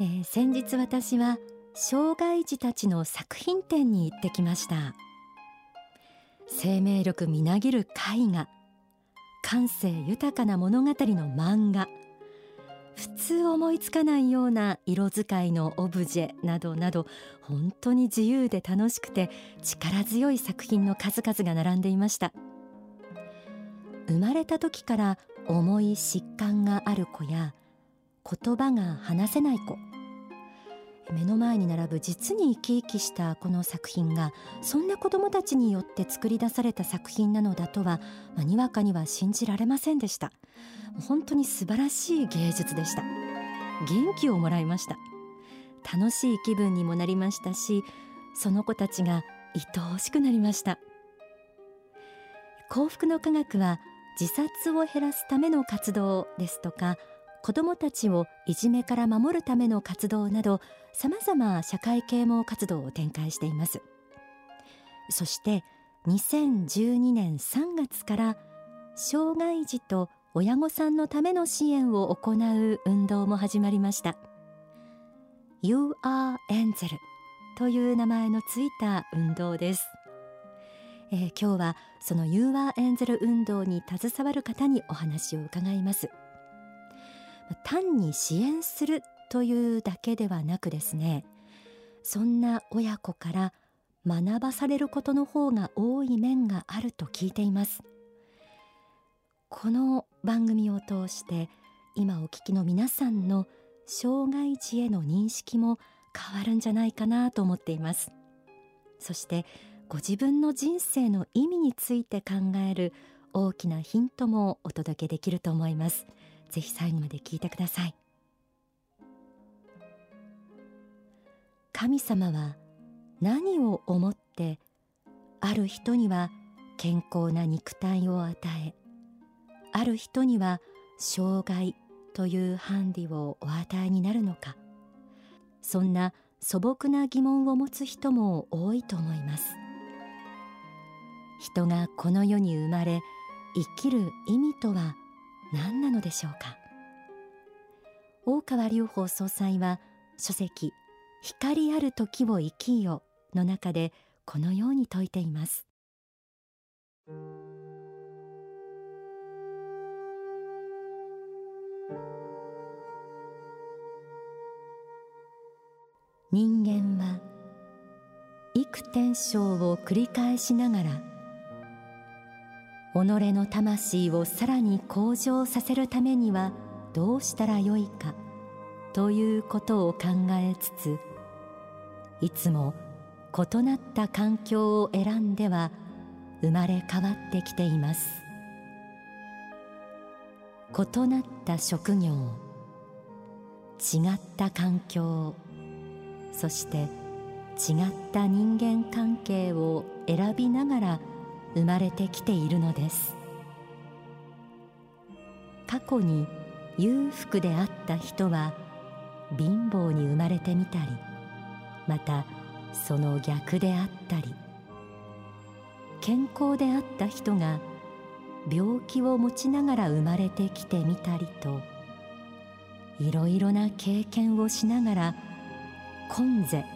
えー、先日私は障害児たちの作品展に行ってきました。生命力みなぎる絵画感性豊かな物語の漫画普通思いつかないような色使いのオブジェなどなど本当に自由で楽しくて力強い作品の数々が並んでいました。生まれた時から重い疾患がある子や言葉が話せない子。目の前に並ぶ実に生き生きしたこの作品がそんな子どもたちによって作り出された作品なのだとは、まあ、にわかには信じられませんでした。本当に素晴らしい芸術でした。元気をもらいました。楽しい気分にもなりましたしその子たちが愛おしくなりました。幸福の科学は自殺を減らすための活動ですとか子どもたちをいじめから守るための活動などさまざま社会啓蒙活動を展開しています。そして2012年3月から障害児と親御さんのための支援を行う運動も始まりました。You are Angel という名前のついた運動です、えー、今日はその You are Angel 運動に携わる方にお話を伺います。単に支援するというだけではなくですねそんな親子から学ばされることの方が多い面があると聞いています。この番組を通して今お聞きの皆さんの障害児への認識も変わるんじゃないかなと思っています。そしてご自分の人生の意味について考える大きなヒントもお届けできると思います。ぜひ最後まで聞いてください。神様は何を思ってある人には健康な肉体を与えある人には障害というハンディをお与えになるのか。そんな素朴な疑問を持つ人も多いと思います。人がこの世に生まれ生きる意味とは何なのでしょうか？大川隆法総裁は書籍光ある時を生きよの中でこのように説いています。人間は幾天生を繰り返しながら己の魂をさらに向上させるためにはどうしたらよいかということを考えつついつも異なった環境を選んでは生まれ変わってきています。異なった職業違った環境そして違った人間関係を選びながら生まれてきているのです。過去に裕福であった人は貧乏に生まれてみたりまたその逆であったり健康であった人が病気を持ちながら生まれてきてみたりといろいろな経験をしながら今世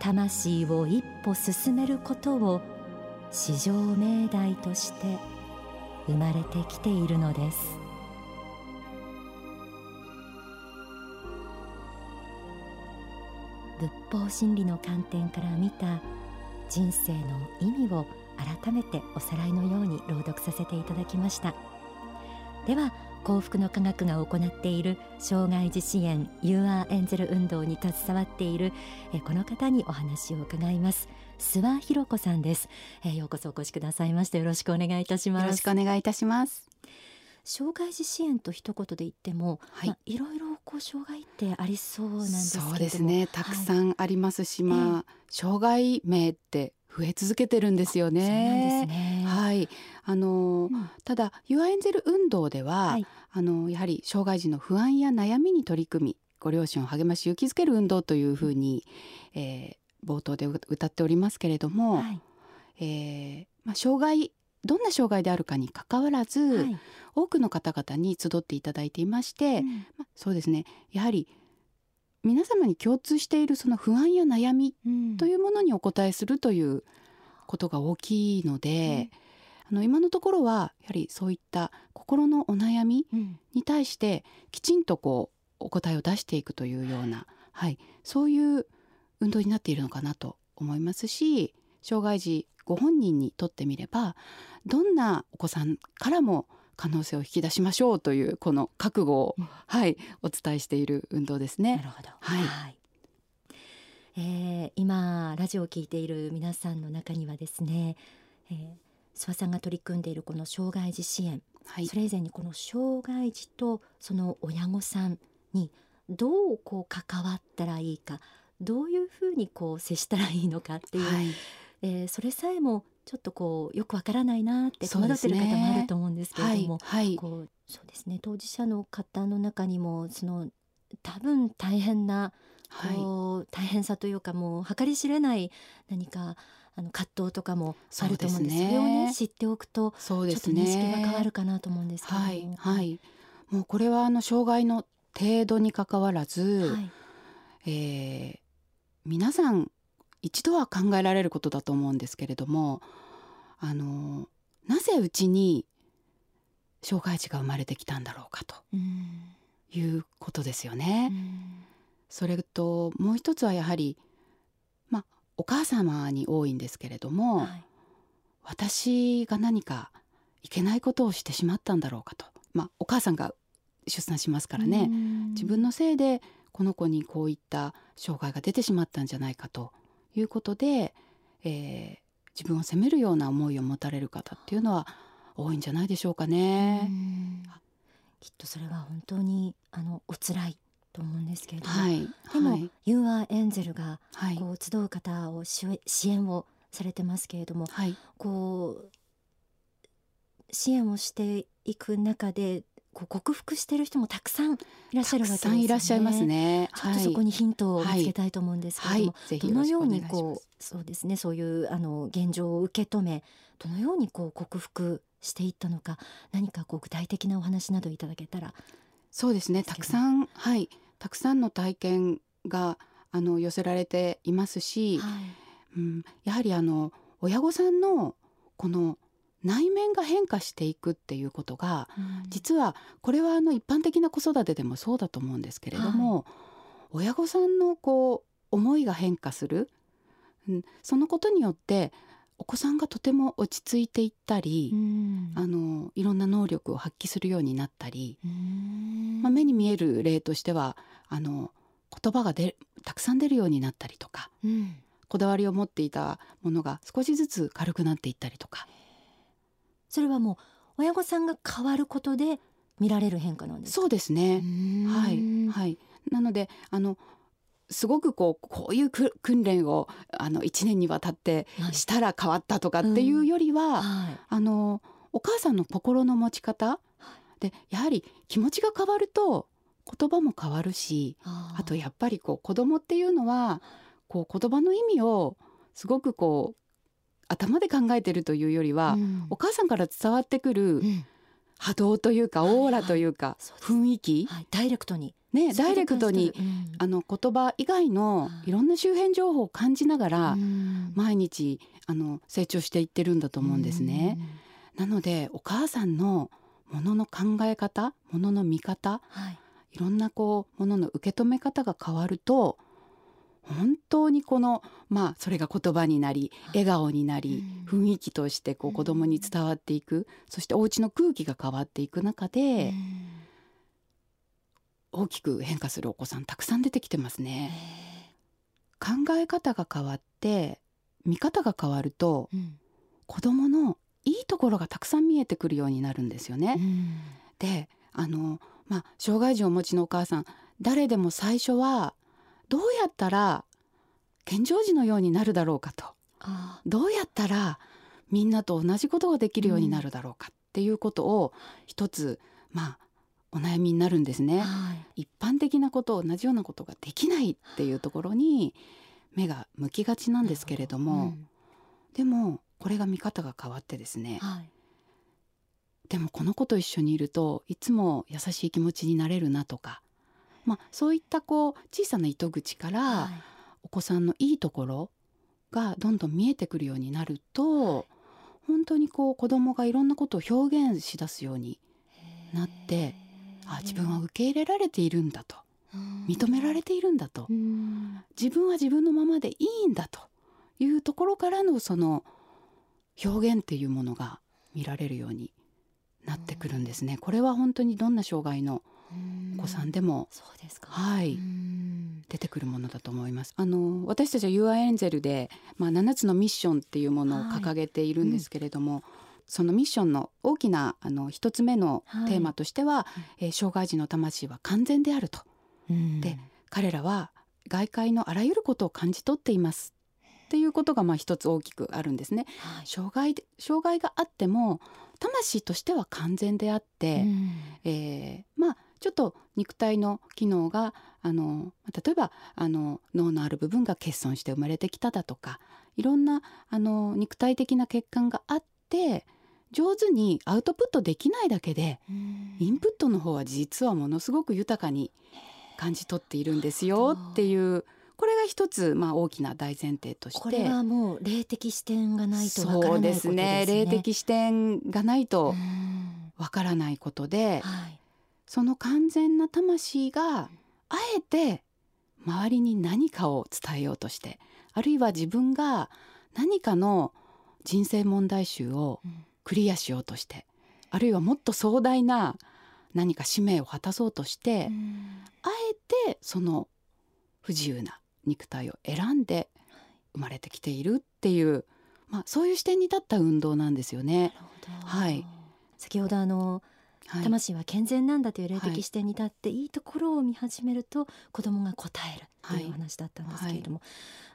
魂を一歩進めることを至上命題として生まれてきているのです。仏法真理の観点から見た人生の意味を改めておさらいのように朗読させていただきました。では幸福の科学が行っている障害児支援 You are Angel 運動に携わっているこの方にお話を伺います。諏訪博子さんです、えようこそお越しくださいましてよろしくお願いいたします。よろしくお願いいたします。障害児支援と一言で言っても、はい、まあ、いろいろこう障害ってありそうなんですそうですね。たくさんありますし、はい、まあ、障害名って増え続けてるんですよね。ね。はい、あの、うん、ただユアエンゼル運動では、はい、あのやはり障害児の不安や悩みに取り組み、ご両親を励まし勇気づける運動というふうに、えー、冒頭で歌っておりますけれども、はい、えー、まあ障害どんな障害であるかにかかわらず、はい、多くの方々に集っていただいていまして、うん、まそうですね。やはり皆様に共通しているその不安や悩みというものにお答えするということが大きいので、うん、あの今のところはやはりそういった心のお悩みに対してきちんとこうお答えを出していくというような、はい、そういう運動になっているのかなと思いますし障害児ご本人にとってみればどんなお子さんからも可能性を引き出しましょうというこの覚悟を、うん、はいお伝えしている運動ですね。なるほど。はい。はい、えー、今ラジオを聞いている皆さんの中にはですね、えー、諏訪さんが取り組んでいるこの障害児支援、はい、それ以前にこの障害児とその親御さんにどうこう関わったらいいかどういうふうにこう接したらいいのかっていう、はい、えー、それさえもちょっとこうよくわからないなって戸惑ってる方もあると思うんですけれども、ねはいはい、こうそうですね当事者の方の中にもその多分大変なこう、大変さというかもう計り知れない何かあの葛藤とかもあると思うんです。そ、ね、それをね知っておくとちょっと認識が変わるかなと思うんですけども、はい、はい、もうこれはあの障害の程度にかかわらず、はい、えー、皆さん一度は考えられることだと思うんですけれどもあのなぜうちに障害児が生まれてきたんだろうかということですよね。それともう一つはやはり、まあ、お母様に多いんですけれども、はい、私が何かいけないことをしてしまったんだろうかと、まあ、お母さんが出産しますからね。自分のせいでこの子にこういった障害が出てしまったんじゃないかということで、えー、自分を責めるような思いを持たれる方っていうのは多いんじゃないでしょうかね。きっとそれは本当にあのお辛いと思うんですけれども、はい、でも、はい、ユーアエンゼルがこう集う方を支援をされてますけれども、はい、こう支援をしていく中でこう克服してる人もたくさんいらっしゃるわけですね。いらっしゃいますね。ちょっとそこにヒントを見つけたいと思うんですけれども、はい、どのようにこうそうですね。そういうあの現状を受け止めどのようにこう克服していったのか何かこう具体的なお話などいただけたら。そうですね。たくさんはい。たくさんの体験があの寄せられていますし、はい、うん、やはりあの親御さんのこの内面が変化していくっていうことが、うん、実はこれはあの一般的な子育てでもそうだと思うんですけれども、はい、親御さんのこう思いが変化する、うん、そのことによってお子さんがとても落ち着いていったり、うん、あのいろんな能力を発揮するようになったり、まあ、目に見える例としてはあの言葉がでたくさん出るようになったりとか、こだわりを持っていたものが少しずつ軽くなっていったりとか。それはもう親御さんが変わることで見られる変化なんですそうですね。はいはい。なのであのすごくこうこういう訓練をあの1年にわたってしたら変わったとかっていうよりは、はい、あのお母さんの心の持ち方でやはり気持ちが変わると言葉も変わるしあとやっぱりこう子供っていうのはこう言葉の意味をすごくこう頭で考えてるというよりは、うん、お母さんから伝わってくる波動というか、オーラというか、雰囲気、はい、ダイレクトに。ね、ダイレクトに、うん、あの言葉以外のい。ろんな周辺情報を感じながら、毎日あの成長していってるんだと思うんですね。なのでお母さんのものの考え方ものの見方、はい、いろんなこうものの受け止め方が変わると本当にこのまあそれが言葉になり笑顔になり、雰囲気としてこう子供に伝わっていく、そしてお家の空気が変わっていく中で、大きく変化するお子さんたくさん出てきてますね。考え方が変わって見方が変わると、うん、子供のいいところがたくさん見えてくるようになるんですよね。うん、であのまあ障害児をお持ちのお母さん誰でも最初はどうやったら健常児のようになるだろうかと。どうやったらみんなと同じことができるようになるだろうかっていうことを一つまあお悩みになるんですね、はい、一般的なこと同じようなことができないっていうところに目が向きがちなんですけれども、うん、でもこれが見方が変わってですね、はい。でもこの子と一緒にいるといつも優しい気持ちになれるなとか、まあ、そういったこう小さな糸口からはい。お子さんのいいところがどんどん見えてくるようになると本当にこう子供がいろんなことを表現しだすようになってあ自分は受け入れられているんだと。認められているんだと。うん。自分は自分のままでいいんだというところからのその表現っていうものが見られるようになってくるんですね。これは本当にどんな障害のお子さんでも、そうですか。はい。うん。出てくるものだと思います。あの私たちは UI エンゼルで、まあ、7つのミッションっていうものを掲げているんですけれども、そのミッションの大きなあの一つ目のテーマとしては、えー障害児の魂は完全であると。うん。で彼らは外界のあらゆることを感じ取っていますっていうことがまあ一つ大きくあるんですね。はい。障害で障害があっても魂としては完全であって、うん。えーまあちょっと肉体の機能があの例えばあの脳のある部分が欠損して生まれてきただとかいろんなあの肉体的な欠陥があって上手にアウトプットできないだけでうん。インプットの方は実はものすごく豊かに感じ取っているんですよっていうこれが一つ、まあ、大きな大前提として。これはもう霊的視点がないとわからそうでないことですすね。ね。霊的視点がないとうん。わからないことで、はいその完全な魂があえて周りに何かを伝えようとしてあるいは自分が何かの人生問題集をうん。クリアしようとしてあるいはもっと壮大な何か使命を果たそうとして、うん。あえてその不自由な肉体を選んで生まれてきているっていう、まあ、そういう視点に立った運動なんですよね。はい。先ほどあのはい、魂は健全なんだという霊はい的視点に立って、い、いところを見始めると子供が答えるとはいいうお話だったんですけれども、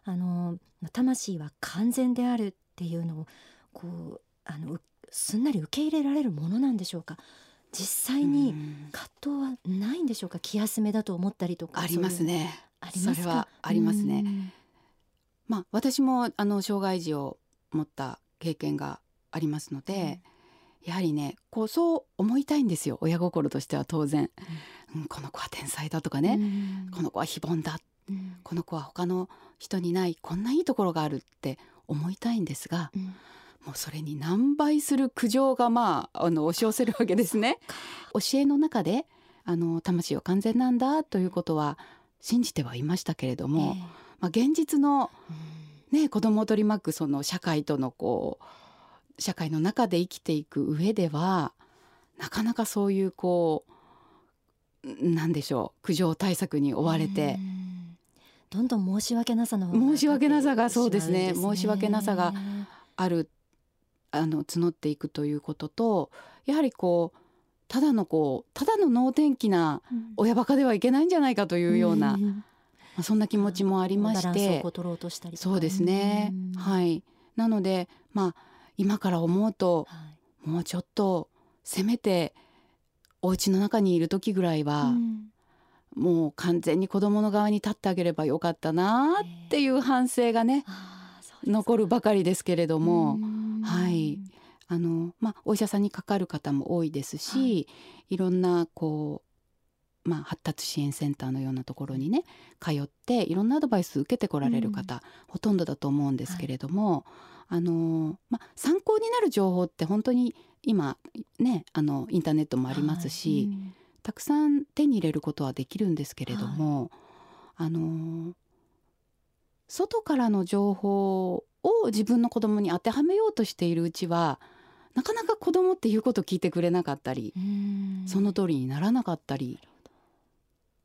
あの魂は完全であるっていうのをこうあのうすんなり受け入れられるものなんでしょうか。実際うにん。葛藤はないんでしょうか。気休めだと思ったりとかありますね。ありますか？それはありますね。うん。まあ、私もあの障害児を持った経験がありますので、やはりねこうそう思いたいんですよ。親心としては当然、うん。この子は天才だとかね、うん。この子は非凡だ。うん。この子は他の人にないこんないいところがあるって思いたいんですがうん。もうそれに何倍する苦情がまああの押し寄せるわけですね。教えの中であの魂は完全なんだということは信じてはいましたけれども、えまあ、現実のえね、子供を取り巻くその社会とのこう社会の中で生きていく上ではなかなかそういうこうなんでしょう苦情対策に追われて。う、ん。どんどん申し訳なさの方申し訳なさがそうですね。勝ってしまうん申し訳なさがあるあの募っていくということとやはりこうただのこうただの能天気なうん。親バカではいけないんじゃないかというような、まん。あ、そんな気持ちもありまして。そうですね。うん。はい。なのでまあ今から思うとはい。もうちょっとせめてお家の中にいる時ぐらいは、うん。もう完全に子供の側に立ってあげればよかったなっていう反省がねあー残るばかりですけれども、うん。はい。あのまあ、お医者さんにかかる方も多いですし、、はい。ろんなこう、まあ、発達支援センターのようなところにね通っていろんなアドバイス受けてこられる方、ほとんどだと思うんですけれども、あのまあ、参考になる情報って本当に今ねあのインターネットもありますし、はい。うんたくさん手に入れることはできるんですけれども、あの外からの情報を自分の子供に当てはめようとしているうちはなかなか子供って言うこと聞いてくれなかったり、うん。その通りにならなかったり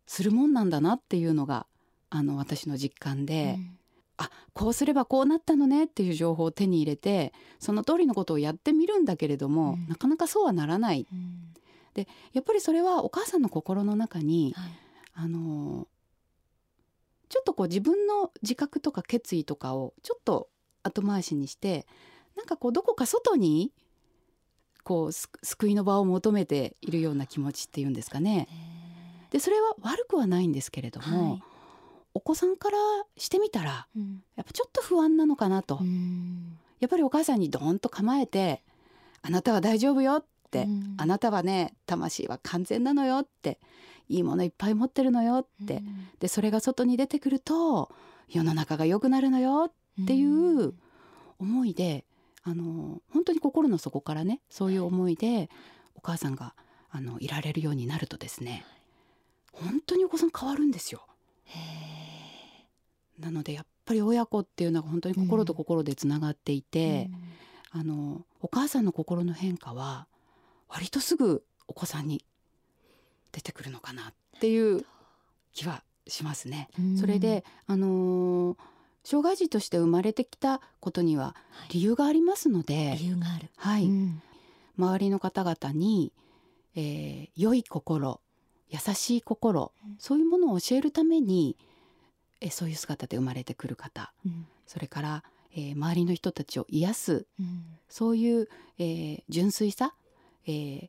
するもんなんだなっていうのがあの私の実感で、うんあこうすればこうなったのねっていう情報を手に入れてその通りのことをやってみるんだけれども、うん。なかなかそうはならない。うん。やっぱりそれはお母さんの心の中にはい。あのちょっとこう自分の自覚とか決意とかをちょっと後回しにしてなんかこうどこか外にこうす救いの場を求めているような気持ちっていうんですかね。へでそれは悪くはないんですけれども、ーはいお子さんからしてみたらうん。やっぱちょっと不安なのかなと。うん。やっぱりお母さんにドーンと構えて「あなたは大丈夫よ」って「あなたはね魂は完全なのよ」って「いいものいっぱい持ってるのよ」ってでそれが外に出てくると世の中が良くなるのよっていう思いであの本当に心の底からねそういう思いでお母さんがあのいられるようになるとですね本当にお子さん変わるんですよ。なのでやっぱり親子っていうのは本当に心と心でつながっていて、うん、あのお母さんの心の変化は割とすぐお子さんに出てくるのかなっていう気はしますね。うん、それであのー、障害児として生まれてきたことには理由がありますので、はい、理由がある、はい、うん、周りの方々に、えー、良い心優しい心、そういうものを教えるためにえそういう姿で生まれてくる方、うん、それから、えー、周りの人たちを癒す、うん、そういう、えー、純粋さ、えー、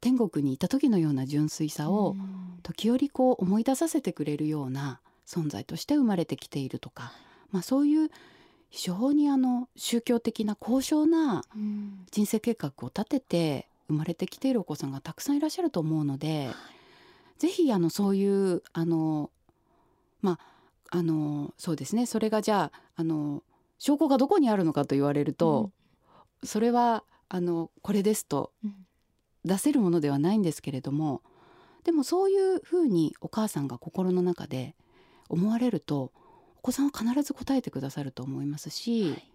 天国にいた時のような純粋さを、時折こう思い出させてくれるような存在として生まれてきているとか、まあ、そういう非常にあの宗教的な高尚な人生計画を立てて生まれてきているお子さんがたくさんいらっしゃると思うので、ぜひあのそういうあのまああのそうですね。それがじゃああの証拠がどこにあるのかと言われると、うん、それはあのこれですと出せるものではないんですけれどもでもそういうふうにお母さんが心の中で思われるとお子さんは必ず答えてくださると思いますし、はい、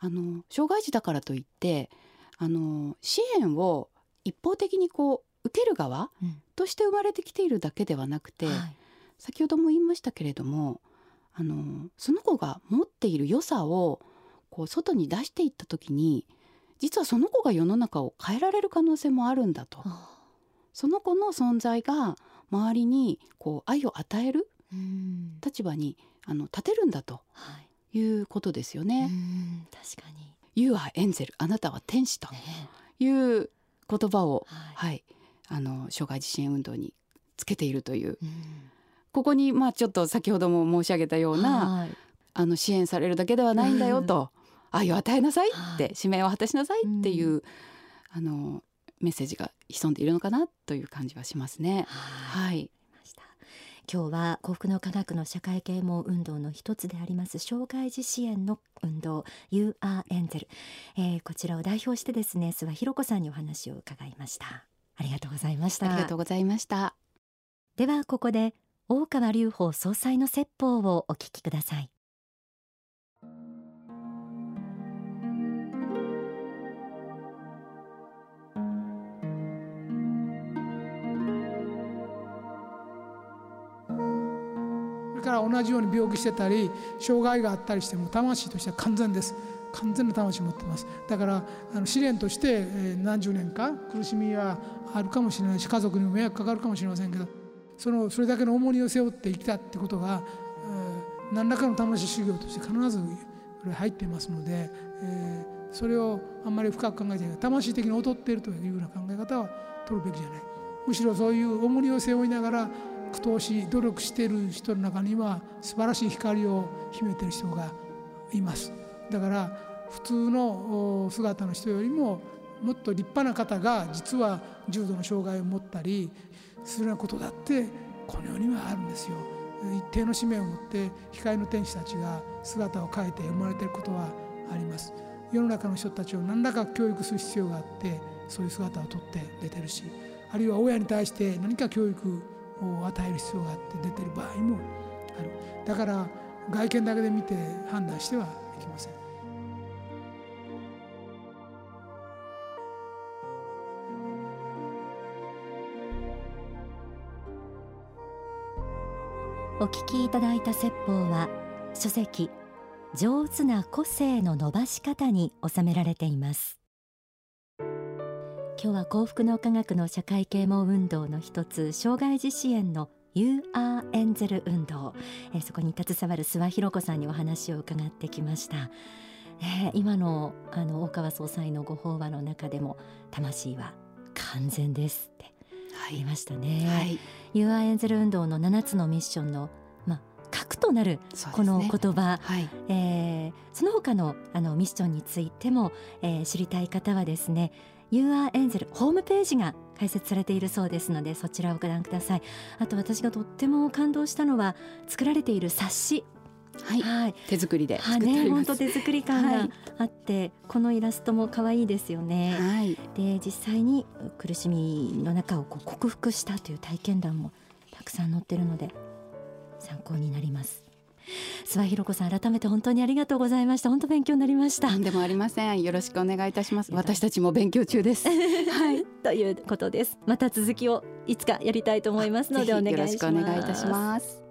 あの障害児だからといってあの支援を一方的にこう受ける側として生まれてきているだけではなくて、はい先ほども言いましたけれどもあのその子が持っている良さをこう外に出していった時に実はその子が世の中を変えられる可能性もあるんだと。その子の存在が周りにこう愛を与える立場にあの立てるんだということですよね。確かに You are エンゼルあなたは天使という言葉を、はい、はい、あの障害児支援運動につけているという。ここにまあちょっと先ほども申し上げたような、はい、あの支援されるだけではないんだよと、うん、愛を与えなさいって、使命を果たしなさいっていう、うん、あのメッセージが潜んでいるのかなという感じはしますね。はい、今日は幸福の科学の社会啓蒙運動の一つであります障害児支援の運動 You are Angel、えー、こちらを代表してですね諏訪弘子さんにお話を伺いました。ありがとうございました。ありがとうございました。ではここで大川隆法総裁の説法をお聞きください。それから同じように病気してたり障害があったりしても魂としては完全です。完全な魂持ってます。だからあの試練として、え何十年か苦しみはあるかもしれないし家族にも迷惑かかるかもしれませんけどそのそれだけの重荷を背負って生きたってことが、何らかの魂修行として必ず入っていますので、えー、それをあんまり深く考えてない。魂的に劣っているというような考え方は取るべきじゃない。むしろそういう重荷を背負いながら苦闘し努力している人の中には素晴らしい光を秘めている人がいます。だから普通の姿の人よりももっと立派な方が実は重度の障害を持ったりするようなことだってこの世にはあるんですよ。一定の使命を持って光の天使たちが姿を変えて生まれていることはあります。世の中の人たちを何らか教育する必要があってそういう姿をとって出てるしあるいは親に対して何か教育を与える必要があって出てる場合もあるだから外見だけで見て判断してはいけませんお聞きいただいた説法は書籍上手な個性の伸ばし方に収められています。今日は幸福の科学の社会啓蒙運動の一つ障害児支援の You are エンゼル運動、え、そこに携わる諏訪弘子さんにお話を伺ってきました、えー、今のあの大川総裁のご法話の中でも魂は完全です言いましたね、はい、ユアエンゼル運動の7つのミッションの、まあ、核となるこの言葉、ねはい、えー、その他のあのミッションについても、えー、知りたい方はですね UR エンゼルホームページが開設されているそうですのでそちらをご覧ください。あと私がとっても感動したのは作られている冊子はい、はい、手作りで作ってね、本当手作り感があって、はい、このイラストも可愛いですよね。はい、で実際に苦しみの中をこう克服したという体験談もたくさん載ってるので参考になります。諏訪ひろ子さん改めて本当にありがとうございました。本当勉強になりました。でもありません。よろしくお願いいたします。私たちも勉強中です。はい。ということです。また続きをいつかやりたいと思いますのでお願いします。よろしくお願いいたします